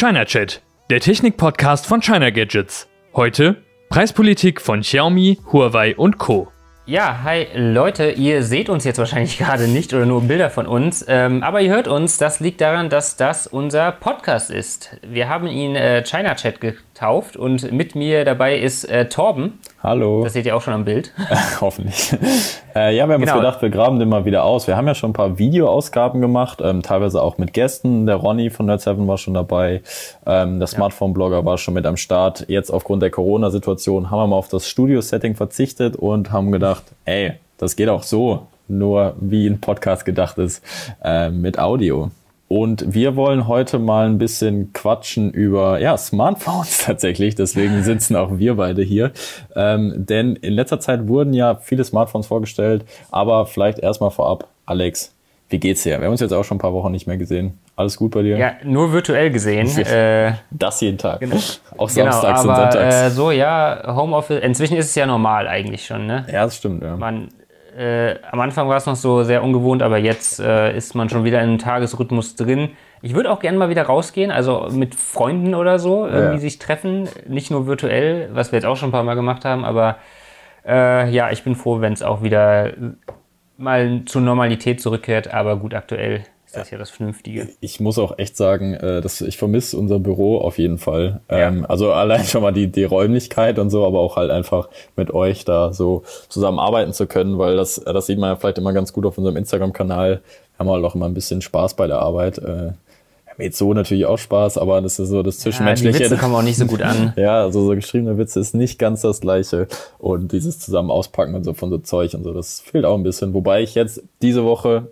China Chat, der Technik-Podcast von China Gadgets. Heute Preispolitik von Xiaomi, Huawei und Co. Ja, hi Leute, ihr seht uns jetzt wahrscheinlich gerade nicht oder nur Bilder von uns, ähm, aber ihr hört uns. Das liegt daran, dass das unser Podcast ist. Wir haben ihn äh, China Chat getauft und mit mir dabei ist äh, Torben. Hallo. Das seht ihr auch schon am Bild. Hoffentlich. Äh, ja, wir haben genau. uns gedacht, wir graben den mal wieder aus. Wir haben ja schon ein paar Videoausgaben gemacht, ähm, teilweise auch mit Gästen. Der Ronny von Nerd7 war schon dabei. Ähm, der Smartphone-Blogger war schon mit am Start. Jetzt aufgrund der Corona-Situation haben wir mal auf das Studio-Setting verzichtet und haben gedacht, ey, das geht auch so, nur wie ein Podcast gedacht ist, äh, mit Audio. Und wir wollen heute mal ein bisschen quatschen über ja, Smartphones tatsächlich. Deswegen sitzen auch wir beide hier. Ähm, denn in letzter Zeit wurden ja viele Smartphones vorgestellt. Aber vielleicht erstmal vorab, Alex, wie geht's dir? Wir haben uns jetzt auch schon ein paar Wochen nicht mehr gesehen. Alles gut bei dir? Ja, nur virtuell gesehen. äh, das jeden Tag. Genau. Auch samstags genau, aber, und sonntags. Äh, so, ja, Homeoffice. Inzwischen ist es ja normal eigentlich schon, ne? Ja, das stimmt, ja. Man äh, am Anfang war es noch so sehr ungewohnt, aber jetzt äh, ist man schon wieder in einem Tagesrhythmus drin. Ich würde auch gerne mal wieder rausgehen, also mit Freunden oder so, irgendwie ja. sich treffen, nicht nur virtuell, was wir jetzt auch schon ein paar Mal gemacht haben, aber äh, ja, ich bin froh, wenn es auch wieder mal zur Normalität zurückkehrt, aber gut, aktuell ist das ja das Vernünftige. Ich muss auch echt sagen, äh, dass ich vermisse unser Büro auf jeden Fall. Ja. Ähm, also allein schon mal die, die Räumlichkeit und so, aber auch halt einfach mit euch da so zusammenarbeiten zu können, weil das, das sieht man ja vielleicht immer ganz gut auf unserem Instagram-Kanal. Haben wir halt auch immer ein bisschen Spaß bei der Arbeit. Äh, jetzt so natürlich auch Spaß, aber das ist so das Zwischenmenschliche. Ja, die Witze kommen auch nicht so gut an. ja, also so geschriebene Witze ist nicht ganz das Gleiche. Und dieses zusammen auspacken und so von so Zeug und so, das fehlt auch ein bisschen. Wobei ich jetzt diese Woche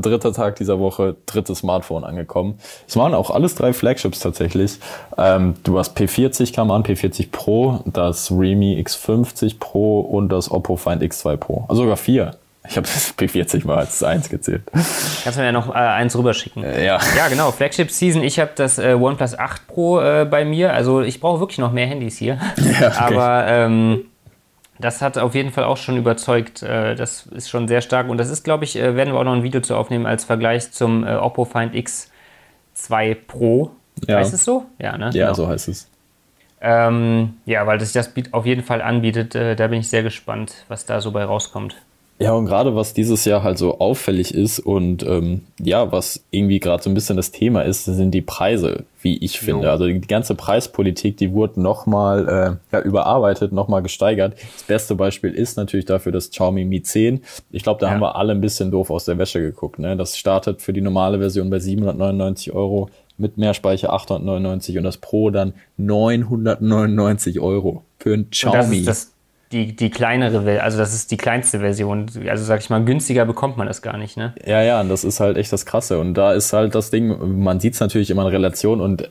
dritter Tag dieser Woche, drittes Smartphone angekommen. Es waren auch alles drei Flagships tatsächlich. Ähm, du hast P40 kam an, P40 Pro, das Realme X50 Pro und das Oppo Find X2 Pro. Also sogar vier. Ich habe das P40 mal als eins gezählt. Kannst du mir ja noch äh, eins rüberschicken. Äh, ja. Ja, genau. Flagship Season. Ich habe das äh, OnePlus 8 Pro äh, bei mir. Also ich brauche wirklich noch mehr Handys hier. Ja, okay. Aber ähm, das hat auf jeden Fall auch schon überzeugt. Äh, das ist schon sehr stark. Und das ist, glaube ich, äh, werden wir auch noch ein Video zu aufnehmen als Vergleich zum äh, Oppo Find X2 Pro. Ja. Heißt es so? Ja, ne? Ja, genau. so heißt es. Ähm, ja, weil sich das auf jeden Fall anbietet. da bin ich sehr gespannt, was da so bei rauskommt. Ja, und gerade was dieses Jahr halt so auffällig ist und ähm, ja, was irgendwie gerade so ein bisschen das Thema ist, sind die Preise, wie ich finde. Jo. Also die ganze Preispolitik, die wurde nochmal äh, ja, überarbeitet, nochmal gesteigert. Das beste Beispiel ist natürlich dafür das Xiaomi Mi 10. Ich glaube, da ja. haben wir alle ein bisschen doof aus der Wäsche geguckt. Ne? Das startet für die normale Version bei 799 Euro, mit Mehrspeicher 899 und das Pro dann 999 Euro für ein Xiaomi. Das ist das die, die kleinere, also das ist die kleinste Version. Also sag ich mal, günstiger bekommt man das gar nicht, ne? Ja, ja, und das ist halt echt das Krasse. Und da ist halt das Ding, man sieht es natürlich immer in Relation und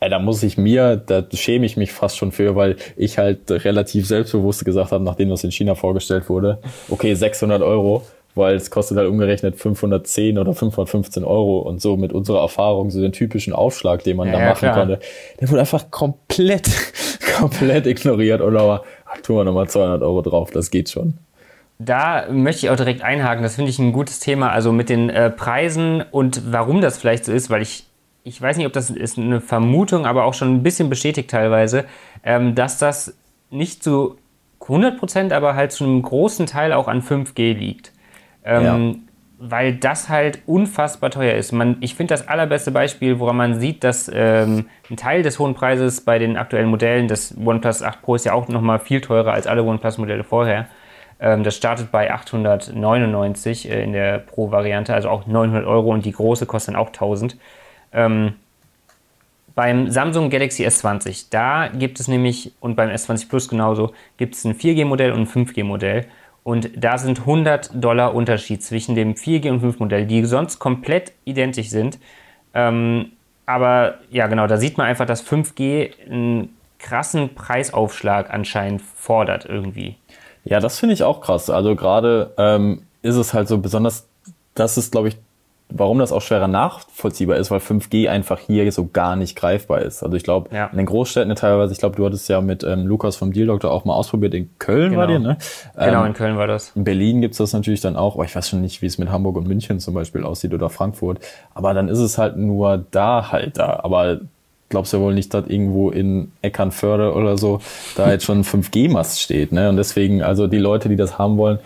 ey, da muss ich mir, da schäme ich mich fast schon für, weil ich halt relativ selbstbewusst gesagt habe, nachdem das in China vorgestellt wurde, okay, 600 Euro, weil es kostet halt umgerechnet 510 oder 515 Euro und so mit unserer Erfahrung, so den typischen Aufschlag, den man ja, da machen klar. konnte, der wurde einfach komplett, komplett ignoriert oder tun wir nochmal 200 Euro drauf, das geht schon. Da möchte ich auch direkt einhaken, das finde ich ein gutes Thema, also mit den äh, Preisen und warum das vielleicht so ist, weil ich, ich weiß nicht, ob das ist eine Vermutung, aber auch schon ein bisschen bestätigt teilweise, ähm, dass das nicht zu 100 Prozent, aber halt zu einem großen Teil auch an 5G liegt. Ähm, ja weil das halt unfassbar teuer ist. Man, ich finde das allerbeste Beispiel, woran man sieht, dass ähm, ein Teil des hohen Preises bei den aktuellen Modellen, das OnePlus 8 Pro ist ja auch nochmal viel teurer als alle OnePlus-Modelle vorher. Ähm, das startet bei 899 äh, in der Pro-Variante, also auch 900 Euro und die große kostet dann auch 1000. Ähm, beim Samsung Galaxy S20, da gibt es nämlich, und beim S20 Plus genauso, gibt es ein 4G-Modell und ein 5G-Modell. Und da sind 100 Dollar Unterschied zwischen dem 4G und 5 Modell, die sonst komplett identisch sind. Ähm, aber ja, genau, da sieht man einfach, dass 5G einen krassen Preisaufschlag anscheinend fordert irgendwie. Ja, das finde ich auch krass. Also gerade ähm, ist es halt so besonders, das ist, glaube ich, warum das auch schwerer nachvollziehbar ist, weil 5G einfach hier so gar nicht greifbar ist. Also ich glaube, ja. in den Großstädten teilweise, ich glaube, du hattest ja mit ähm, Lukas vom Deal Doctor auch mal ausprobiert, in Köln genau. war dir, ne? Genau, ähm, in Köln war das. In Berlin gibt's das natürlich dann auch, aber ich weiß schon nicht, wie es mit Hamburg und München zum Beispiel aussieht oder Frankfurt. Aber dann ist es halt nur da halt da. Aber glaubst ja wohl nicht, dass irgendwo in Eckernförde oder so da jetzt schon ein 5G-Mast steht. Ne? Und deswegen, also die Leute, die das haben wollen,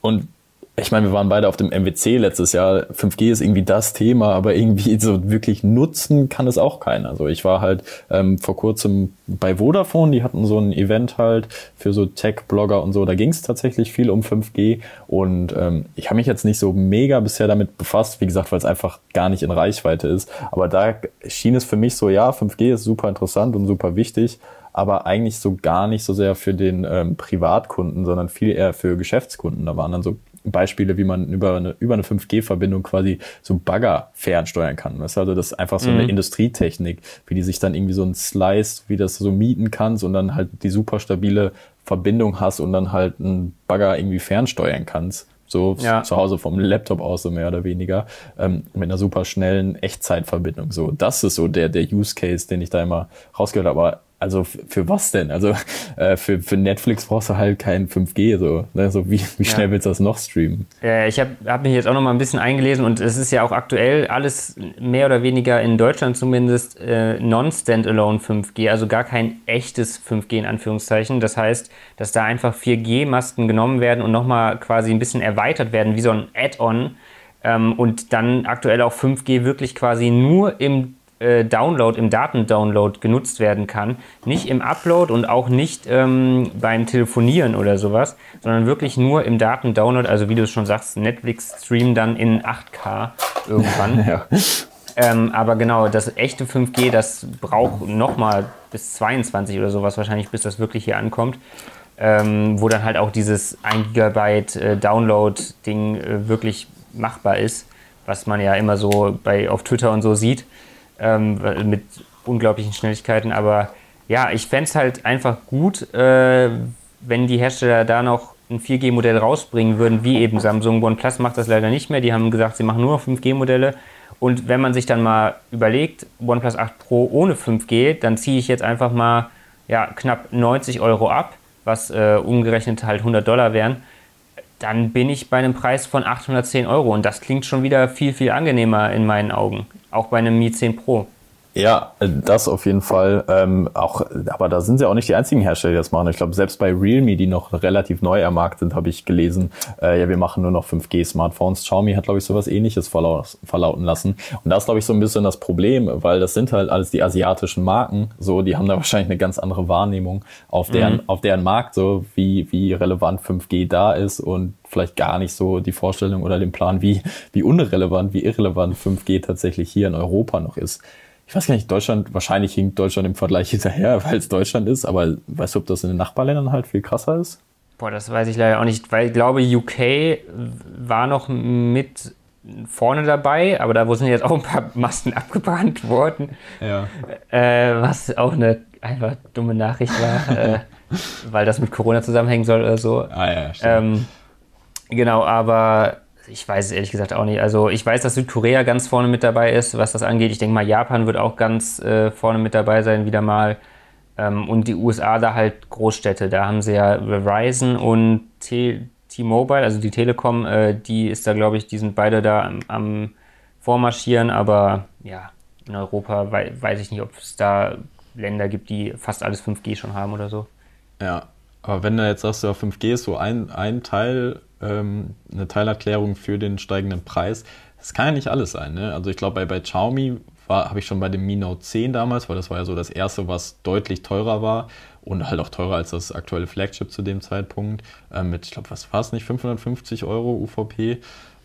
und ich meine, wir waren beide auf dem MWC letztes Jahr. 5G ist irgendwie das Thema, aber irgendwie so wirklich nutzen kann es auch keiner. Also ich war halt ähm, vor kurzem bei Vodafone, die hatten so ein Event halt für so Tech-Blogger und so. Da ging es tatsächlich viel um 5G und ähm, ich habe mich jetzt nicht so mega bisher damit befasst, wie gesagt, weil es einfach gar nicht in Reichweite ist. Aber da schien es für mich so, ja, 5G ist super interessant und super wichtig aber eigentlich so gar nicht so sehr für den ähm, Privatkunden, sondern viel eher für Geschäftskunden. Da waren dann so Beispiele, wie man über eine, über eine 5G-Verbindung quasi so Bagger fernsteuern kann. Das ist also das ist einfach so mhm. eine Industrietechnik, wie die sich dann irgendwie so ein Slice, wie das so mieten kannst und dann halt die super stabile Verbindung hast und dann halt einen Bagger irgendwie fernsteuern kannst. So ja. zu Hause vom Laptop aus, so mehr oder weniger, ähm, mit einer super schnellen Echtzeitverbindung. So, das ist so der, der Use Case, den ich da immer rausgehört habe. Aber also für was denn? Also äh, für, für Netflix brauchst du halt kein 5G, so. Ne? so wie, wie schnell ja. willst du das noch streamen? Ja, ich habe hab mich jetzt auch noch mal ein bisschen eingelesen und es ist ja auch aktuell alles mehr oder weniger in Deutschland zumindest äh, non-standalone 5G, also gar kein echtes 5G in Anführungszeichen. Das heißt, dass da einfach 4G-Masten genommen werden und nochmal quasi ein bisschen erweitert werden, wie so ein Add-on. Ähm, und dann aktuell auch 5G wirklich quasi nur im äh, Download, im Datendownload genutzt werden kann. Nicht im Upload und auch nicht ähm, beim Telefonieren oder sowas, sondern wirklich nur im Datendownload. Also wie du es schon sagst, Netflix streamen dann in 8K irgendwann. ja. Ähm, aber genau, das echte 5G, das braucht nochmal bis 22 oder sowas wahrscheinlich, bis das wirklich hier ankommt. Ähm, wo dann halt auch dieses 1 GB äh, Download-Ding äh, wirklich machbar ist, was man ja immer so bei, auf Twitter und so sieht ähm, mit unglaublichen Schnelligkeiten. Aber ja, ich fände es halt einfach gut, äh, wenn die Hersteller da noch ein 4G-Modell rausbringen würden, wie eben Samsung. OnePlus macht das leider nicht mehr. Die haben gesagt, sie machen nur noch 5G-Modelle. Und wenn man sich dann mal überlegt, OnePlus 8 Pro ohne 5G, dann ziehe ich jetzt einfach mal ja, knapp 90 Euro ab, was äh, umgerechnet halt 100 Dollar wären. Dann bin ich bei einem Preis von 810 Euro. Und das klingt schon wieder viel, viel angenehmer in meinen Augen. Auch bei einem Mi 10 Pro. Ja, das auf jeden Fall. Ähm, auch, aber da sind sie auch nicht die einzigen Hersteller, die das machen. Ich glaube, selbst bei Realme, die noch relativ neu am Markt sind, habe ich gelesen, äh, ja, wir machen nur noch 5G-Smartphones. Xiaomi hat, glaube ich, sowas ähnliches verlaut, verlauten lassen. Und das ist, glaube ich, so ein bisschen das Problem, weil das sind halt alles die asiatischen Marken. So, die haben da wahrscheinlich eine ganz andere Wahrnehmung auf deren, mhm. auf deren Markt, so wie, wie relevant 5G da ist und vielleicht gar nicht so die Vorstellung oder den Plan, wie, wie unrelevant, wie irrelevant 5G tatsächlich hier in Europa noch ist ich weiß gar nicht, Deutschland, wahrscheinlich hinkt Deutschland im Vergleich hinterher, weil es Deutschland ist, aber weißt du, ob das in den Nachbarländern halt viel krasser ist? Boah, das weiß ich leider auch nicht, weil ich glaube, UK war noch mit vorne dabei, aber da sind jetzt auch ein paar Masten abgebrannt worden. Ja. Äh, was auch eine einfach dumme Nachricht war, äh, weil das mit Corona zusammenhängen soll oder so. Ah ja, stimmt. Ähm, genau, aber ich weiß es ehrlich gesagt auch nicht. Also ich weiß, dass Südkorea ganz vorne mit dabei ist, was das angeht. Ich denke mal, Japan wird auch ganz äh, vorne mit dabei sein, wieder mal. Ähm, und die USA da halt Großstädte. Da haben sie ja Verizon und T-Mobile, also die Telekom, äh, die ist da, glaube ich, die sind beide da am, am Vormarschieren. Aber ja, in Europa wei weiß ich nicht, ob es da Länder gibt, die fast alles 5G schon haben oder so. Ja, aber wenn du jetzt sagst, ja, 5G ist so ein, ein Teil ähm, eine Teilerklärung für den steigenden Preis. Das kann ja nicht alles sein. Ne? Also ich glaube, bei, bei Xiaomi habe ich schon bei dem Mi Note 10 damals, weil das war ja so das erste, was deutlich teurer war und halt auch teurer als das aktuelle Flagship zu dem Zeitpunkt. Ähm, mit, ich glaube, was war es nicht, 550 Euro UVP.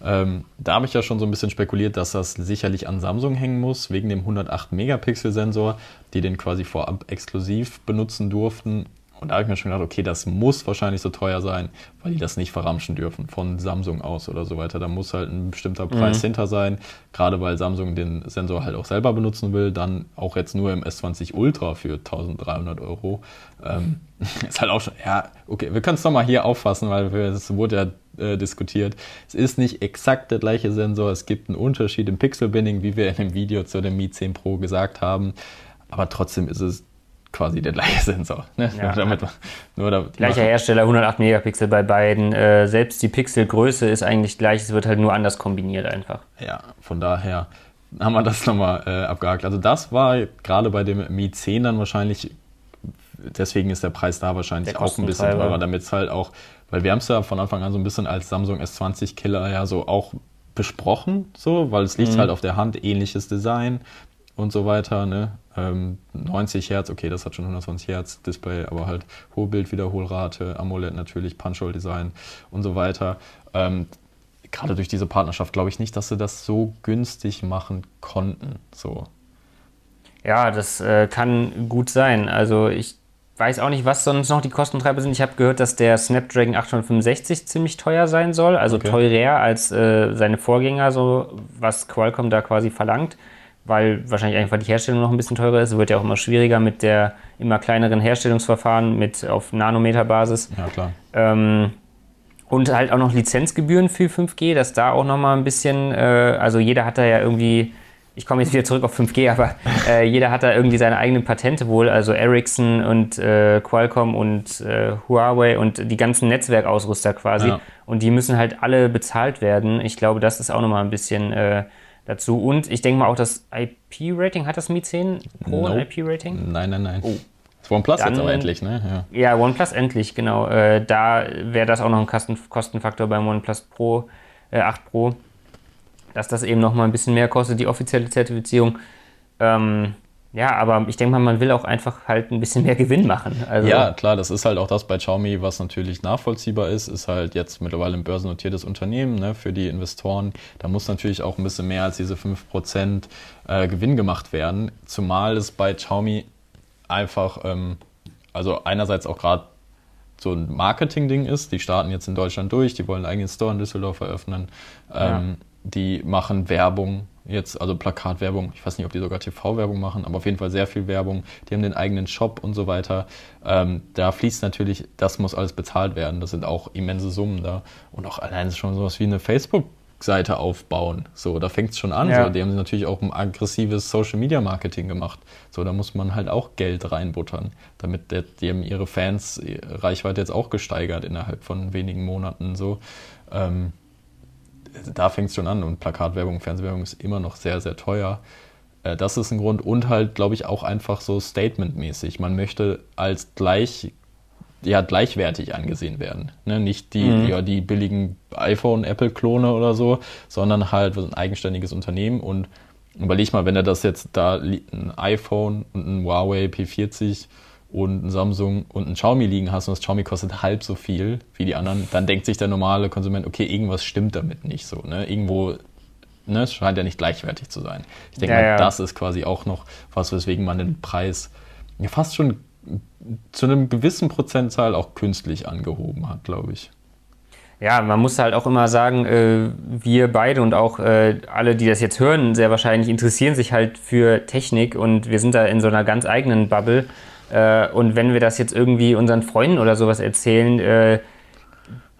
Ähm, da habe ich ja schon so ein bisschen spekuliert, dass das sicherlich an Samsung hängen muss, wegen dem 108 Megapixel Sensor, die den quasi vorab exklusiv benutzen durften und da habe ich mir schon gedacht, okay, das muss wahrscheinlich so teuer sein, weil die das nicht verramschen dürfen von Samsung aus oder so weiter. Da muss halt ein bestimmter Preis mhm. hinter sein, gerade weil Samsung den Sensor halt auch selber benutzen will. Dann auch jetzt nur im S20 Ultra für 1300 Euro. Ähm, ist halt auch schon, ja, okay, wir können es nochmal hier auffassen, weil es wurde ja äh, diskutiert. Es ist nicht exakt der gleiche Sensor. Es gibt einen Unterschied im Pixel-Binning, wie wir in dem Video zu dem Mi 10 Pro gesagt haben. Aber trotzdem ist es quasi der gleiche Sensor. Ne? Ja. Damit, nur da, Gleicher Hersteller, 108 Megapixel bei beiden. Äh, selbst die Pixelgröße ist eigentlich gleich, es wird halt nur anders kombiniert einfach. Ja, von daher haben wir das nochmal äh, abgehakt. Also das war gerade bei dem Mi 10 dann wahrscheinlich, deswegen ist der Preis da wahrscheinlich auch ein bisschen teurer, damit es halt auch, weil wir haben es ja von Anfang an so ein bisschen als Samsung S20 Killer ja so auch besprochen, so, weil es liegt mhm. halt auf der Hand, ähnliches Design und so weiter, ne? Ähm, 90 Hertz, okay, das hat schon 120 Hertz Display, aber halt hohe Bildwiederholrate, AMOLED natürlich, Punch-Hole-Design und so weiter. Ähm, gerade durch diese Partnerschaft glaube ich nicht, dass sie das so günstig machen konnten. So. Ja, das äh, kann gut sein. Also ich weiß auch nicht, was sonst noch die Kostentreiber sind. Ich habe gehört, dass der Snapdragon 865 ziemlich teuer sein soll, also okay. teurer als äh, seine Vorgänger, so was Qualcomm da quasi verlangt, weil wahrscheinlich einfach die Herstellung noch ein bisschen teurer ist. Es wird ja auch immer schwieriger mit der immer kleineren Herstellungsverfahren mit auf Nanometerbasis. Ja, klar. Ähm, und halt auch noch Lizenzgebühren für 5G, dass da auch nochmal ein bisschen, äh, also jeder hat da ja irgendwie, ich komme jetzt wieder zurück auf 5G, aber äh, jeder hat da irgendwie seine eigenen Patente wohl, also Ericsson und äh, Qualcomm und äh, Huawei und die ganzen Netzwerkausrüster quasi. Ja. Und die müssen halt alle bezahlt werden. Ich glaube, das ist auch nochmal ein bisschen äh, dazu. Und ich denke mal auch das IP-Rating, hat das Mi 10 Pro nope. IP-Rating? Nein, nein, nein. Oh. Das OnePlus dann, jetzt aber endlich, ne? Ja, ja OnePlus endlich, genau. Äh, da wäre das auch noch ein Kosten Kostenfaktor beim OnePlus Pro äh, 8 Pro, dass das eben noch mal ein bisschen mehr kostet, die offizielle Zertifizierung. Ähm, ja, aber ich denke mal, man will auch einfach halt ein bisschen mehr Gewinn machen. Also ja, klar, das ist halt auch das bei Xiaomi, was natürlich nachvollziehbar ist, ist halt jetzt mittlerweile ein börsennotiertes Unternehmen ne, für die Investoren. Da muss natürlich auch ein bisschen mehr als diese 5% äh, Gewinn gemacht werden. Zumal es bei Xiaomi einfach, ähm, also einerseits auch gerade so ein Marketing-Ding ist. Die starten jetzt in Deutschland durch, die wollen einen eigenen Store in Düsseldorf eröffnen. Ähm, ja. Die machen Werbung jetzt, also Plakatwerbung. Ich weiß nicht, ob die sogar TV-Werbung machen, aber auf jeden Fall sehr viel Werbung. Die haben den eigenen Shop und so weiter. Ähm, da fließt natürlich, das muss alles bezahlt werden. Das sind auch immense Summen da. Und auch allein schon sowas wie eine Facebook- Seite aufbauen. So, da fängt es schon an. Ja. So, die haben natürlich auch ein aggressives Social Media Marketing gemacht. So, da muss man halt auch Geld reinbuttern, damit der, die haben ihre Fans äh, Reichweite jetzt auch gesteigert innerhalb von wenigen Monaten. So, ähm, da fängt es schon an und Plakatwerbung, Fernsehwerbung ist immer noch sehr, sehr teuer. Äh, das ist ein Grund und halt, glaube ich, auch einfach so statementmäßig. Man möchte als gleich ja gleichwertig angesehen werden. Ne? Nicht die, mhm. ja, die billigen iPhone, Apple-Klone oder so, sondern halt ein eigenständiges Unternehmen. Und überleg mal, wenn er das jetzt da ein iPhone und ein Huawei P40 und ein Samsung und ein Xiaomi liegen hast und das Xiaomi kostet halb so viel wie die anderen, dann denkt sich der normale Konsument, okay, irgendwas stimmt damit nicht so. Ne? Irgendwo ne, es scheint ja nicht gleichwertig zu sein. Ich denke ja, mal, ja. das ist quasi auch noch was, weswegen man den Preis ja, fast schon zu einem gewissen Prozentzahl auch künstlich angehoben hat, glaube ich. Ja, man muss halt auch immer sagen, äh, wir beide und auch äh, alle, die das jetzt hören, sehr wahrscheinlich interessieren sich halt für Technik und wir sind da in so einer ganz eigenen Bubble. Äh, und wenn wir das jetzt irgendwie unseren Freunden oder sowas erzählen, äh,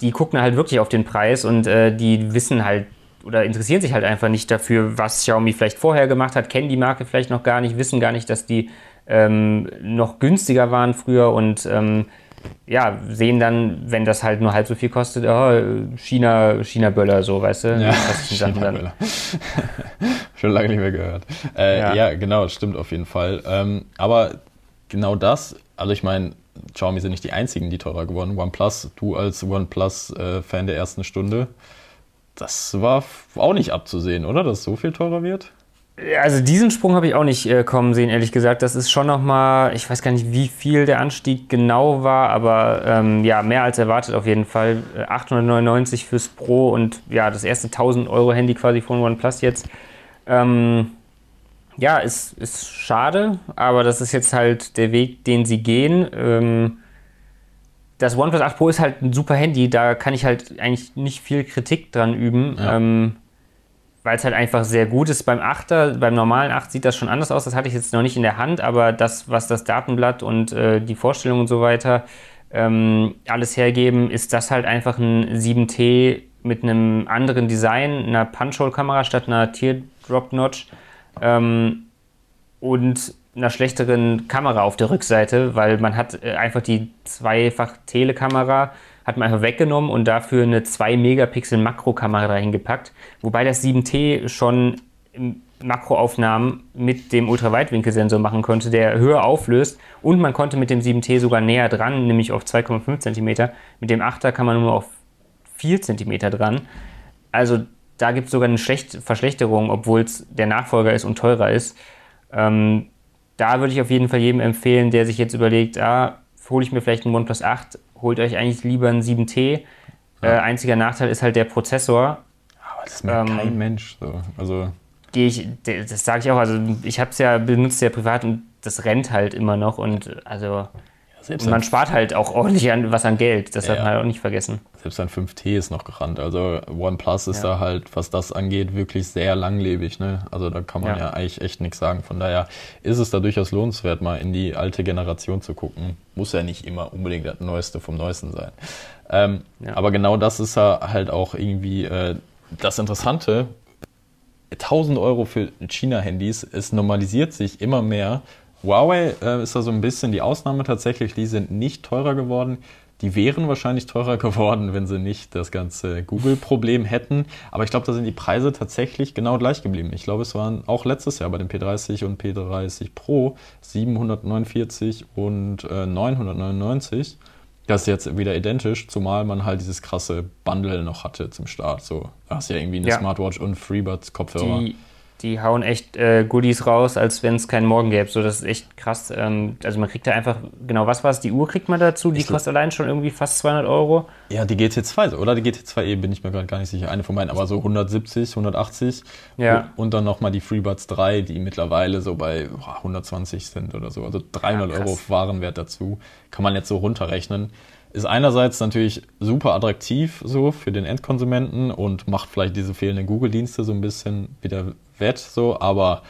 die gucken halt wirklich auf den Preis und äh, die wissen halt oder interessieren sich halt einfach nicht dafür, was Xiaomi vielleicht vorher gemacht hat, kennen die Marke vielleicht noch gar nicht, wissen gar nicht, dass die ähm, noch günstiger waren früher und ähm, ja, sehen dann, wenn das halt nur halb so viel kostet, oh, China, China-Böller, so, weißt du? Ja, China-Böller. Schon lange nicht mehr gehört. Äh, ja. ja. genau, stimmt auf jeden Fall. Ähm, aber genau das, also ich meine, Xiaomi sind nicht die einzigen, die teurer geworden. OnePlus, du als OnePlus-Fan der ersten Stunde, das war auch nicht abzusehen, oder? Dass es so viel teurer wird? Also diesen Sprung habe ich auch nicht äh, kommen sehen, ehrlich gesagt. Das ist schon nochmal, ich weiß gar nicht, wie viel der Anstieg genau war, aber ähm, ja, mehr als erwartet auf jeden Fall. 899 äh, fürs Pro und ja, das erste 1000 Euro Handy quasi von OnePlus jetzt. Ähm, ja, ist, ist schade, aber das ist jetzt halt der Weg, den sie gehen. Ähm, das OnePlus 8 Pro ist halt ein super Handy, da kann ich halt eigentlich nicht viel Kritik dran üben. Ja. Ähm, weil es halt einfach sehr gut ist. Beim Achter, beim normalen 8 sieht das schon anders aus. Das hatte ich jetzt noch nicht in der Hand, aber das, was das Datenblatt und äh, die Vorstellung und so weiter ähm, alles hergeben, ist das halt einfach ein 7T mit einem anderen Design, einer Punch-Hole-Kamera statt einer Teardrop-Notch ähm, und einer schlechteren Kamera auf der Rückseite, weil man hat äh, einfach die zweifach Telekamera hat man einfach weggenommen und dafür eine 2 Megapixel Makrokamera dahin gepackt. Wobei das 7T schon Makroaufnahmen mit dem Ultraweitwinkelsensor machen konnte, der höher auflöst und man konnte mit dem 7T sogar näher dran, nämlich auf 2,5 cm. Mit dem 8er kann man nur auf 4 cm dran. Also da gibt es sogar eine Schlecht Verschlechterung, obwohl es der Nachfolger ist und teurer ist. Ähm, da würde ich auf jeden Fall jedem empfehlen, der sich jetzt überlegt, ah, hole ich mir vielleicht einen OnePlus 8, holt euch eigentlich lieber einen 7T. Ja. Äh, einziger Nachteil ist halt der Prozessor. Aber das merkt ähm, kein Mensch. So. Also gehe ich, das sage ich auch, also ich habe es ja benutzt ja privat und das rennt halt immer noch und also selbst man spart halt auch ordentlich an, was an Geld, das ja, darf man halt auch nicht vergessen. Selbst ein 5T ist noch gerannt. Also OnePlus ist da halt, was das angeht, wirklich sehr langlebig. Ne? Also da kann man ja. ja eigentlich echt nichts sagen. Von daher ist es da durchaus lohnenswert, mal in die alte Generation zu gucken. Muss ja nicht immer unbedingt das Neueste vom Neuesten sein. Ähm, aber genau das ist ja halt auch irgendwie äh, das Interessante. 1000 Euro für China-Handys, es normalisiert sich immer mehr Huawei äh, ist da so ein bisschen die Ausnahme tatsächlich. Die sind nicht teurer geworden. Die wären wahrscheinlich teurer geworden, wenn sie nicht das ganze Google-Problem hätten. Aber ich glaube, da sind die Preise tatsächlich genau gleich geblieben. Ich glaube, es waren auch letztes Jahr bei dem P30 und P30 Pro 749 und äh, 999. Das ist jetzt wieder identisch, zumal man halt dieses krasse Bundle noch hatte zum Start. So, da hast du ja irgendwie eine ja. Smartwatch und FreeBuds-Kopfhörer. Die die hauen echt äh, Goodies raus, als wenn es keinen Morgen gäbe. So, das ist echt krass. Ähm, also man kriegt da einfach, genau, was war es? Die Uhr kriegt man dazu, die ich kostet allein schon irgendwie fast 200 Euro. Ja, die GT2, oder? Die GT2e bin ich mir gerade gar nicht sicher. Eine von meinen, aber so 170, 180. Ja. Und dann nochmal die FreeBuds 3, die mittlerweile so bei 120 sind oder so. Also 300 ja, Euro Warenwert dazu. Kann man jetzt so runterrechnen ist einerseits natürlich super attraktiv so für den Endkonsumenten und macht vielleicht diese fehlenden Google-Dienste so ein bisschen wieder wett, so, aber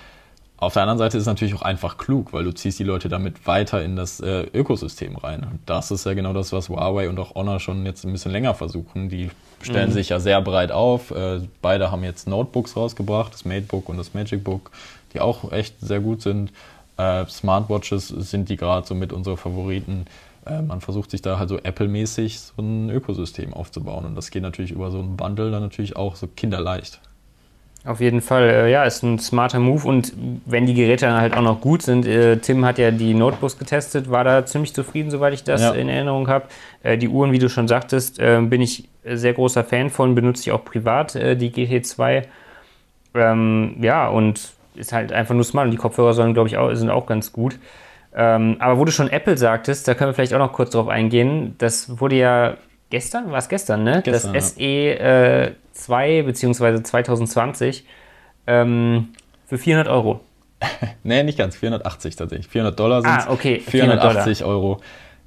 auf der anderen Seite ist es natürlich auch einfach klug, weil du ziehst die Leute damit weiter in das äh, Ökosystem rein. Und das ist ja genau das, was Huawei und auch Honor schon jetzt ein bisschen länger versuchen. Die stellen mhm. sich ja sehr breit auf. Äh, beide haben jetzt Notebooks rausgebracht, das MateBook und das MagicBook, die auch echt sehr gut sind. Äh, Smartwatches sind die gerade so mit unsere Favoriten. Äh, man versucht sich da halt so Apple-mäßig so ein Ökosystem aufzubauen. Und das geht natürlich über so ein Bundle dann natürlich auch so kinderleicht. Auf jeden Fall, äh, ja, ist ein smarter Move und wenn die Geräte dann halt auch noch gut sind, äh, Tim hat ja die Notebooks getestet, war da ziemlich zufrieden, soweit ich das ja. in Erinnerung habe. Äh, die Uhren, wie du schon sagtest, bin ich sehr großer Fan von, benutze ich auch privat, die GT2. Ähm, ja, und ist halt einfach nur smart und die Kopfhörer sollen, glaube ich, auch, sind auch ganz gut. Ähm, aber wo du schon Apple sagtest, da können wir vielleicht auch noch kurz drauf eingehen. Das wurde ja gestern, war es gestern, ne? Gestern, das SE äh, 2 bzw. 2020 ähm, für 400 Euro. nee, nicht ganz, 480 tatsächlich. 400 Dollar sind Ah, okay. 480 Dollar. Euro.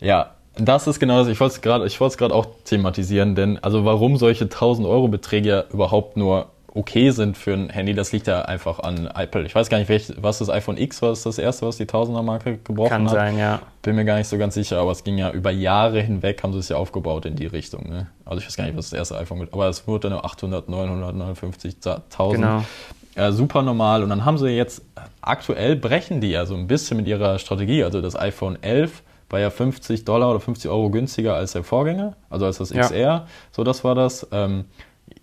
Ja, das ist genau das. Ich wollte es gerade auch thematisieren, denn also warum solche 1000 Euro Beträge ja überhaupt nur okay sind für ein Handy, das liegt ja einfach an Apple. Ich weiß gar nicht, welch, was das iPhone X war, das das erste, was die Tausender-Marke gebrochen Kann hat. Kann sein, ja. Bin mir gar nicht so ganz sicher, aber es ging ja über Jahre hinweg, haben sie es ja aufgebaut in die Richtung. Ne? Also ich weiß gar nicht, was das erste iPhone wird, aber es wurde nur 800, 900, 950.000. Genau. Ja, super normal. Und dann haben sie jetzt, aktuell brechen die ja so ein bisschen mit ihrer Strategie. Also das iPhone 11 war ja 50 Dollar oder 50 Euro günstiger als der Vorgänger, also als das XR. Ja. So, das war das. Ähm,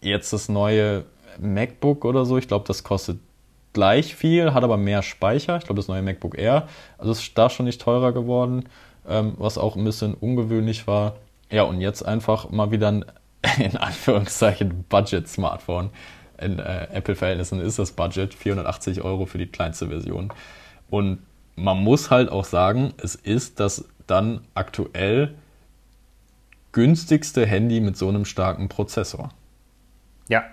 jetzt das neue MacBook oder so. Ich glaube, das kostet gleich viel, hat aber mehr Speicher. Ich glaube, das neue MacBook Air. Also ist da schon nicht teurer geworden, ähm, was auch ein bisschen ungewöhnlich war. Ja, und jetzt einfach mal wieder ein, in Anführungszeichen, Budget-Smartphone. In äh, Apple-Verhältnissen ist das Budget 480 Euro für die kleinste Version. Und man muss halt auch sagen, es ist das dann aktuell günstigste Handy mit so einem starken Prozessor. Ja,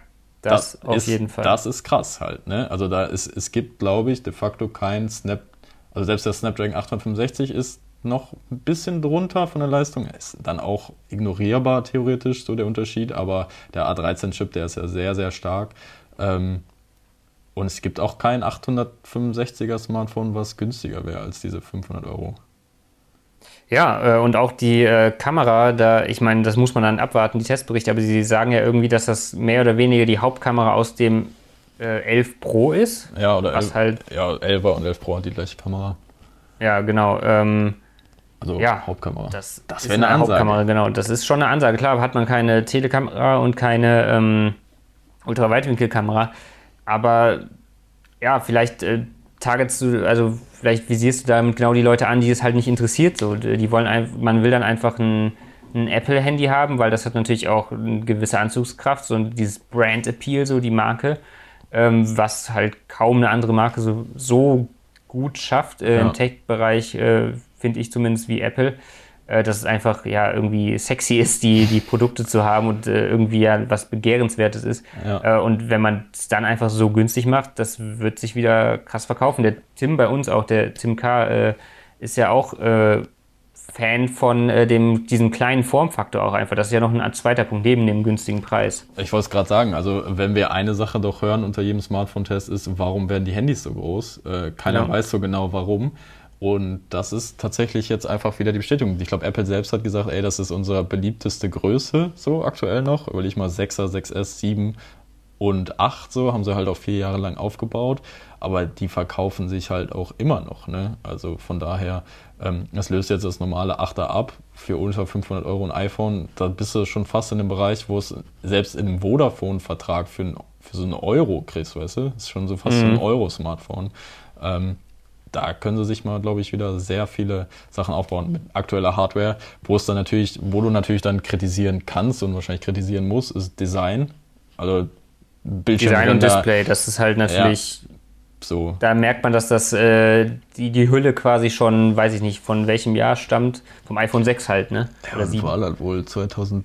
das, das auf ist, jeden Fall. Das ist krass halt. Ne? Also da ist, es gibt, glaube ich, de facto kein Snap, also selbst der Snapdragon 865 ist noch ein bisschen drunter von der Leistung. Ist dann auch ignorierbar theoretisch so der Unterschied, aber der A13-Chip, der ist ja sehr, sehr stark. Ähm, und es gibt auch kein 865er Smartphone, was günstiger wäre als diese 500 Euro. Ja, äh, und auch die äh, Kamera, da, ich meine, das muss man dann abwarten, die Testberichte, aber sie sagen ja irgendwie, dass das mehr oder weniger die Hauptkamera aus dem äh, 11 Pro ist. Ja, oder was 11, halt, ja, 11 und 11 Pro hat die gleiche Kamera. Ja, genau. Ähm, also ja, Hauptkamera. Das, das wäre eine, eine Hauptkamera, genau. Das ist schon eine Ansage. Klar, hat man keine Telekamera und keine ähm, Ultraweitwinkelkamera, aber ja, vielleicht äh, targetst du, also vielleicht visierst du damit genau die Leute an, die es halt nicht interessiert. So, die wollen ein, man will dann einfach ein, ein Apple-Handy haben, weil das hat natürlich auch eine gewisse Anzugskraft, so dieses Brand-Appeal, so die Marke, ähm, was halt kaum eine andere Marke so, so gut schafft äh, ja. im Tech-Bereich, äh, finde ich zumindest wie Apple. Äh, dass es einfach ja irgendwie sexy ist, die, die Produkte zu haben und äh, irgendwie ja was Begehrenswertes ist. Ja. Äh, und wenn man es dann einfach so günstig macht, das wird sich wieder krass verkaufen. Der Tim bei uns auch, der Tim K., äh, ist ja auch äh, Fan von äh, dem, diesem kleinen Formfaktor auch einfach. Das ist ja noch ein zweiter Punkt neben dem günstigen Preis. Ich wollte es gerade sagen, also wenn wir eine Sache doch hören unter jedem Smartphone-Test ist, warum werden die Handys so groß? Äh, keiner ja. weiß so genau warum. Und das ist tatsächlich jetzt einfach wieder die Bestätigung. Ich glaube, Apple selbst hat gesagt, ey, das ist unsere beliebteste Größe, so aktuell noch. Überleg mal 6er, 6S, 7 und 8, so haben sie halt auch vier Jahre lang aufgebaut. Aber die verkaufen sich halt auch immer noch. Ne? Also von daher, ähm, das löst jetzt das normale 8er ab für unter 500 Euro ein iPhone. Da bist du schon fast in dem Bereich, wo es selbst in einem Vodafone-Vertrag für, für so einen Euro kriegst, weißt du? Das ist schon so fast mhm. ein Euro-Smartphone. Ähm, da können sie sich mal, glaube ich, wieder sehr viele Sachen aufbauen mit aktueller Hardware, wo es dann natürlich, wo du natürlich dann kritisieren kannst und wahrscheinlich kritisieren musst, ist Design. Also Bildschirm. Design und Display, das ist halt natürlich. Ja, so. Da merkt man, dass das äh, die, die Hülle quasi schon, weiß ich nicht, von welchem Jahr stammt, vom iPhone 6 halt, ne? Oder ja, 7. war halt wohl 2013?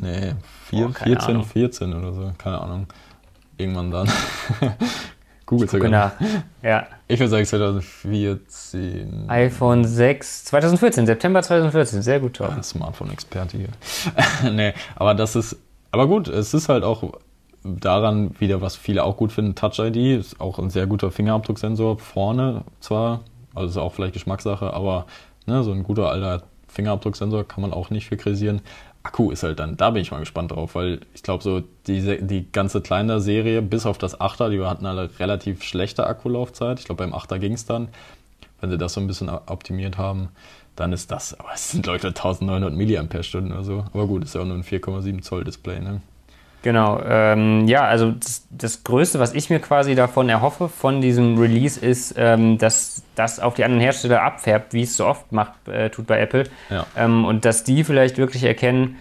Nee, 4, oh, 14, Ahnung. 14 oder so, keine Ahnung. Irgendwann dann. Google sogar. Genau. Ja. Ich würde sagen 2014. iPhone 6, 2014, September 2014, sehr gut, Tom. Ja, Smartphone-Experte hier. nee, aber das ist, aber gut, es ist halt auch daran wieder, was viele auch gut finden, Touch ID ist auch ein sehr guter Fingerabdrucksensor vorne zwar, also ist auch vielleicht Geschmackssache, aber ne, so ein guter alter Fingerabdrucksensor kann man auch nicht viel kritisieren. Akku ist halt dann, da bin ich mal gespannt drauf, weil ich glaube, so die, die ganze kleine Serie, bis auf das 8er, die hatten alle relativ schlechte Akkulaufzeit. Ich glaube, beim 8er ging es dann. Wenn sie das so ein bisschen optimiert haben, dann ist das, aber es sind Leute 1900 mAh oder so. Aber gut, ist ja auch nur ein 4,7 Zoll Display, ne? Genau, ähm, ja, also das, das, Größte, was ich mir quasi davon erhoffe, von diesem Release, ist, ähm, dass das auf die anderen Hersteller abfärbt, wie es so oft macht, äh, tut bei Apple. Ja. Ähm, und dass die vielleicht wirklich erkennen,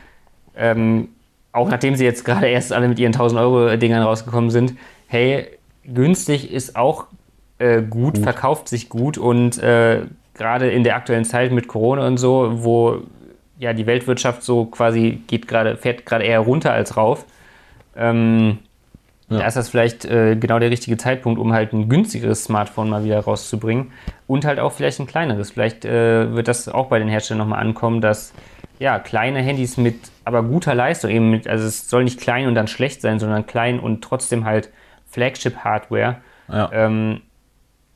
ähm, auch nachdem sie jetzt gerade erst alle mit ihren 1000 Euro Dingern rausgekommen sind, hey, günstig ist auch äh, gut, gut, verkauft sich gut und äh, gerade in der aktuellen Zeit mit Corona und so, wo ja die Weltwirtschaft so quasi geht gerade, fährt gerade eher runter als rauf ähm, ja. Da ist das vielleicht äh, genau der richtige Zeitpunkt, um halt ein günstigeres Smartphone mal wieder rauszubringen. Und halt auch vielleicht ein kleineres. Vielleicht äh, wird das auch bei den Herstellern nochmal ankommen, dass ja, kleine Handys mit aber guter Leistung, eben mit, also es soll nicht klein und dann schlecht sein, sondern klein und trotzdem halt Flagship-Hardware, ja. ähm,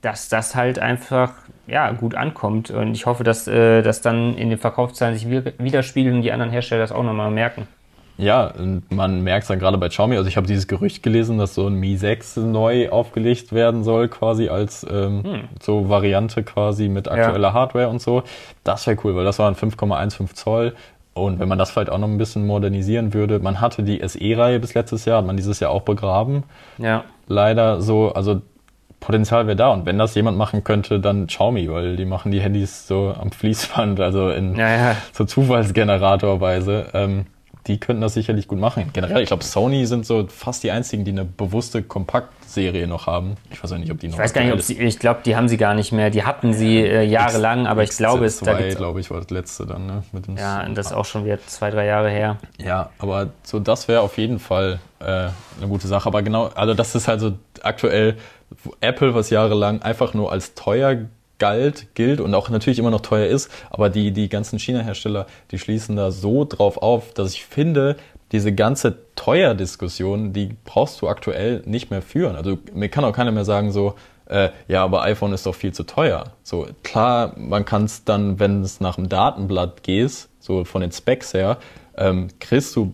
dass das halt einfach ja, gut ankommt. Und ich hoffe, dass äh, das dann in den Verkaufszahlen sich widerspiegeln und die anderen Hersteller das auch nochmal merken. Ja, man merkt es dann gerade bei Xiaomi. Also ich habe dieses Gerücht gelesen, dass so ein Mi 6 neu aufgelegt werden soll, quasi als ähm, hm. so Variante quasi mit aktueller ja. Hardware und so. Das wäre cool, weil das waren 5,15 Zoll. Und wenn man das vielleicht auch noch ein bisschen modernisieren würde, man hatte die SE-Reihe bis letztes Jahr, hat man dieses Jahr auch begraben. Ja. Leider so, also Potenzial wäre da. Und wenn das jemand machen könnte, dann Xiaomi, weil die machen die Handys so am Fließband, also in ja, ja. so Zufallsgeneratorweise. Ähm, die könnten das sicherlich gut machen. Generell, ich glaube, Sony sind so fast die einzigen, die eine bewusste Kompaktserie noch haben. Ich weiß auch nicht, ob die noch. Ich weiß gar nicht, ob sie, ich glaube, die haben sie gar nicht mehr. Die hatten sie äh, jahrelang, aber ich glaube, es da glaube ich, war das letzte dann, ne? Mit dem ja, das ist auch schon wieder zwei, drei Jahre her. Ja, aber so, das wäre auf jeden Fall äh, eine gute Sache. Aber genau, also das ist halt so aktuell Apple, was jahrelang einfach nur als teuer galt, gilt und auch natürlich immer noch teuer ist, aber die, die ganzen China-Hersteller, die schließen da so drauf auf, dass ich finde, diese ganze Teuer-Diskussion, die brauchst du aktuell nicht mehr führen. Also mir kann auch keiner mehr sagen so, äh, ja, aber iPhone ist doch viel zu teuer. So klar, man kann es dann, wenn es nach dem Datenblatt gehst, so von den Specs her, ähm, kriegst du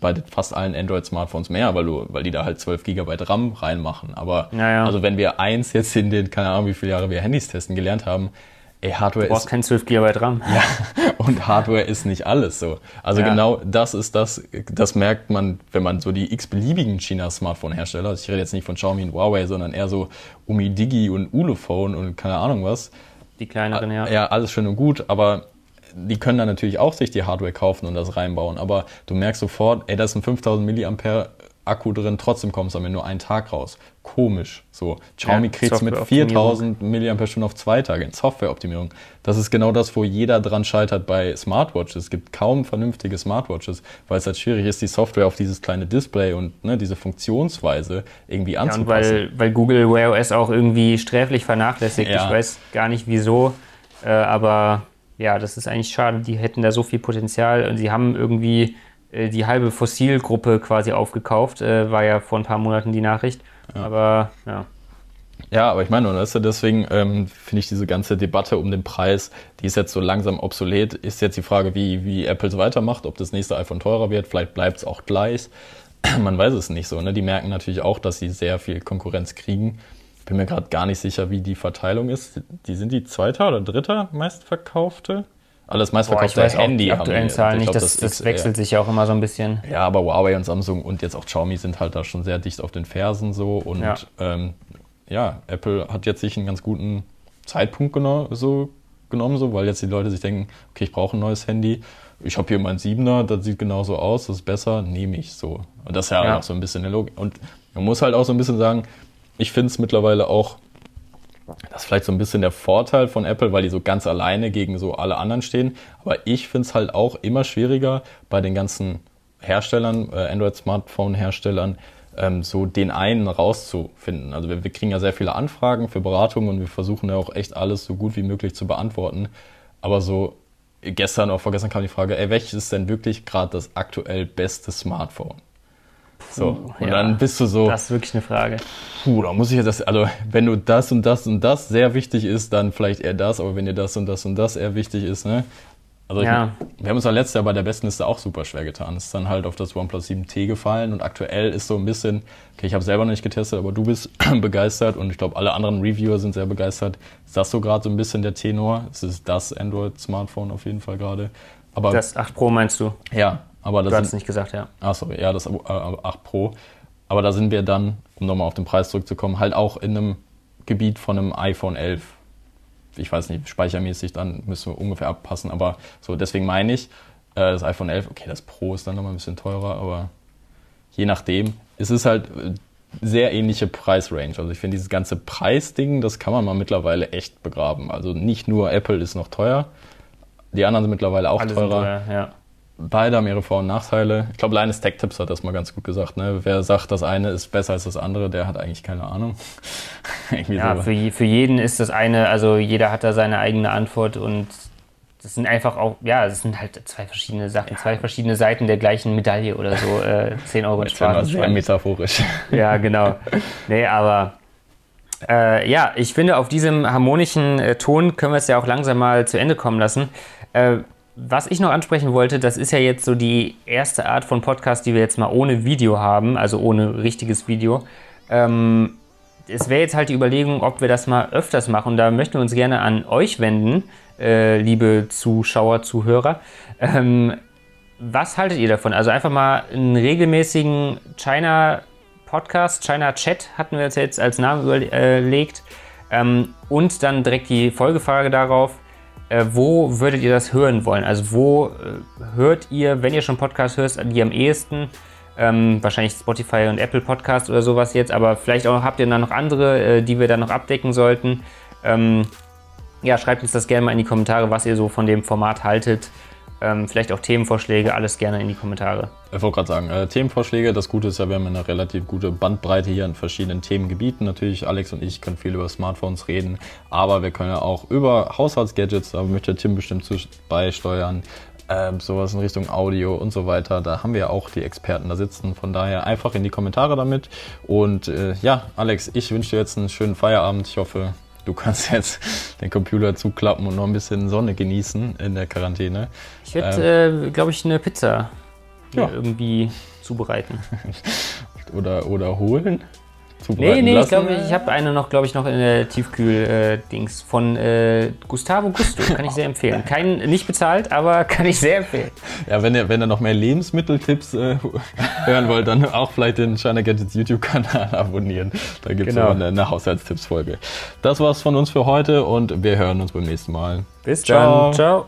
bei fast allen Android-Smartphones mehr, weil du, weil die da halt 12 GB RAM reinmachen. Aber naja. also wenn wir eins jetzt in den, keine Ahnung, wie viele Jahre wir Handys testen gelernt haben, ey, Hardware du brauchst ist. kein 12 GB RAM. Ja, und Hardware ist nicht alles so. Also Ja. genau das ist das, das merkt man, wenn man so die x-beliebigen China-Smartphone-Hersteller, also ich rede jetzt nicht von Xiaomi und Huawei, sondern eher so Umi Digi und Ulefone und keine Ahnung was. Die kleineren, ja. Ja, alles schön und gut, aber die können dann natürlich auch sich die Hardware kaufen und das reinbauen. Aber du merkst sofort, ey, da ist ein 5000 Milliampere Akku drin, trotzdem kommst du damit nur einen Tag raus. Komisch. So, Xiaomi Ja, kriegt's mit Softwareoptimierung. 4000 Milliampere auf zwei Tage in Softwareoptimierung. Das ist genau das, wo jeder dran scheitert bei Smartwatches. Es gibt kaum vernünftige Smartwatches, weil es halt schwierig ist, die Software auf dieses kleine Display und ne, diese Funktionsweise irgendwie Ja, und anzupassen. weil, weil Google Wear OS auch irgendwie sträflich vernachlässigt. Ja. Ich weiß gar nicht wieso, äh, aber ja, das ist eigentlich schade. Die hätten da so viel Potenzial und sie haben irgendwie äh, die halbe Fossilgruppe quasi aufgekauft, äh, war ja vor ein paar Monaten die Nachricht. Aber ja. Ja, aber ich meine, weißt du, deswegen ähm, finde ich diese ganze Debatte um den Preis, die ist jetzt so langsam obsolet. Ist jetzt die Frage, wie, wie Apple es weitermacht, ob das nächste iPhone teurer wird, vielleicht bleibt es auch gleich. Man weiß es nicht so. Ne? Die merken natürlich auch, dass sie sehr viel Konkurrenz kriegen. Bin mir gerade gar nicht sicher, wie die Verteilung ist. Die sind die zweiter oder dritter meistverkaufte? Alles Boah, ich meistverkaufte weiß auch Handy. die haben aktuellen die. Zahlen Ich nicht, glaub, das, das XR. wechselt sich ja auch immer so ein bisschen. Ja, aber Huawei und Samsung und jetzt auch Xiaomi sind halt da schon sehr dicht auf den Fersen so. Und Ja. ähm, ja Apple hat jetzt sich einen ganz guten Zeitpunkt geno so genommen, so, weil jetzt die Leute sich denken, okay, ich brauche ein neues Handy. Ich habe hier mein 7er, das sieht genauso aus, das ist besser, nehme ich so. Und das ist ja, Ja. auch so ein bisschen eine Logik. Und man muss halt auch so ein bisschen sagen, ich finde es mittlerweile auch, das ist vielleicht so ein bisschen der Vorteil von Apple, weil die so ganz alleine gegen so alle anderen stehen. Aber ich finde es halt auch immer schwieriger bei den ganzen Herstellern, äh, Android-Smartphone-Herstellern, ähm, so den einen rauszufinden. Also wir, wir kriegen ja sehr viele Anfragen für Beratungen und wir versuchen ja auch echt alles so gut wie möglich zu beantworten. Aber so gestern oder vorgestern kam die Frage, ey, welches ist denn wirklich gerade das aktuell beste Smartphone? So, und ja. dann bist du so, Das ist wirklich eine Frage. Puh, da muss ich jetzt das, also wenn du das und das und das sehr wichtig ist, dann vielleicht eher das, aber wenn dir das und das und das eher wichtig ist, ne? Also ich, Ja. wir haben uns ja letztes Jahr bei der besten Liste auch super schwer getan. Es ist dann halt auf das OnePlus 7T gefallen und aktuell ist so ein bisschen, okay, ich habe selber noch nicht getestet, aber du bist begeistert und ich glaube alle anderen Reviewer sind sehr begeistert. Ist das so gerade so ein bisschen der Tenor? Es ist das Android-Smartphone auf jeden Fall gerade. Aber Das 8 Pro meinst du? ja, aber Du hast es sind, nicht gesagt, ja. Sorry, ja, das äh, 8 Pro. Aber da sind wir dann, um nochmal auf den Preis zurückzukommen, halt auch in einem Gebiet von einem iPhone 11. Ich weiß nicht, speichermäßig, dann müssen wir ungefähr abpassen. Aber so, deswegen meine ich, äh, das iPhone 11, okay, das Pro ist dann nochmal ein bisschen teurer, aber je nachdem. Es ist halt äh, sehr ähnliche Preisrange. Also ich finde dieses ganze Preisding, das kann man mal mittlerweile echt begraben. Also nicht nur Apple ist noch teuer, die anderen sind mittlerweile auch Alle sind teurer. teuer, ja. Beide haben ihre Vor- und Nachteile. Ich glaube, Linus Tech Tips hat das mal ganz gut gesagt. Ne? Wer sagt, das eine ist besser als das andere, der hat eigentlich keine Ahnung. Ja, so. für, je- für jeden ist das eine, also jeder hat da seine eigene Antwort und das sind einfach auch, ja, das sind halt zwei verschiedene Sachen, zwei verschiedene Seiten der gleichen Medaille oder so. Äh, 10 Euro in Spaß. sehr metaphorisch. Ja, genau. Nee, aber äh, ja, ich finde, auf diesem harmonischen äh, Ton können wir es ja auch langsam mal zu Ende kommen lassen. Äh, was ich noch ansprechen wollte, das ist ja jetzt so die erste Art von Podcast, die wir jetzt mal ohne Video haben, also ohne richtiges Video. Ähm, es wäre jetzt halt die Überlegung, ob wir das mal öfters machen. Da möchten wir uns gerne an euch wenden, äh, liebe Zuschauer, Zuhörer. Ähm, was haltet ihr davon? Also einfach mal einen regelmäßigen China Podcast, China Chat hatten wir uns jetzt als Namen überlegt. Ähm, und dann direkt die Folgefrage darauf. Äh, wo würdet ihr das hören wollen? Also wo äh, hört ihr, wenn ihr schon Podcast hört, die am ehesten? Ähm, wahrscheinlich Spotify und Apple Podcast oder sowas jetzt, aber vielleicht auch habt ihr dann noch andere, äh, die wir dann noch abdecken sollten. Ähm, ja, schreibt uns das gerne mal in die Kommentare, was ihr so von dem Format haltet. Ähm, vielleicht auch Themenvorschläge, alles gerne in die Kommentare. Ich wollte gerade sagen, äh, Themenvorschläge, das Gute ist ja, wir haben eine relativ gute Bandbreite hier in verschiedenen Themengebieten. Natürlich, Alex und ich können viel über Smartphones reden, aber wir können ja auch über Haushaltsgadgets, da möchte Tim bestimmt zu beisteuern, ähm, sowas in Richtung Audio und so weiter. Da haben wir ja auch die Experten da sitzen. Von daher einfach in die Kommentare damit. Und äh, ja, Alex, ich wünsche dir jetzt einen schönen Feierabend. Ich hoffe, du kannst jetzt den Computer zuklappen und noch ein bisschen Sonne genießen in der Quarantäne. Ich werde, äh, glaube ich, eine Pizza Ja. irgendwie zubereiten. Oder, oder holen. Zubereiten Nee, nee, lassen. ich glaube, ich habe eine noch, glaube ich, noch in der Tiefkühl-Dings von äh, Gustavo Gusto. Kann ich sehr empfehlen. Kein, nicht bezahlt, aber kann ich sehr empfehlen. Ja, wenn ihr, wenn ihr noch mehr Lebensmitteltipps äh, hören wollt, dann auch vielleicht den China Gadgets YouTube-Kanal abonnieren. Da gibt es genau. eine, eine Haushaltstipps-Folge. Das war's von uns für heute und wir hören uns beim nächsten Mal. Bis Ciao. dann. Ciao.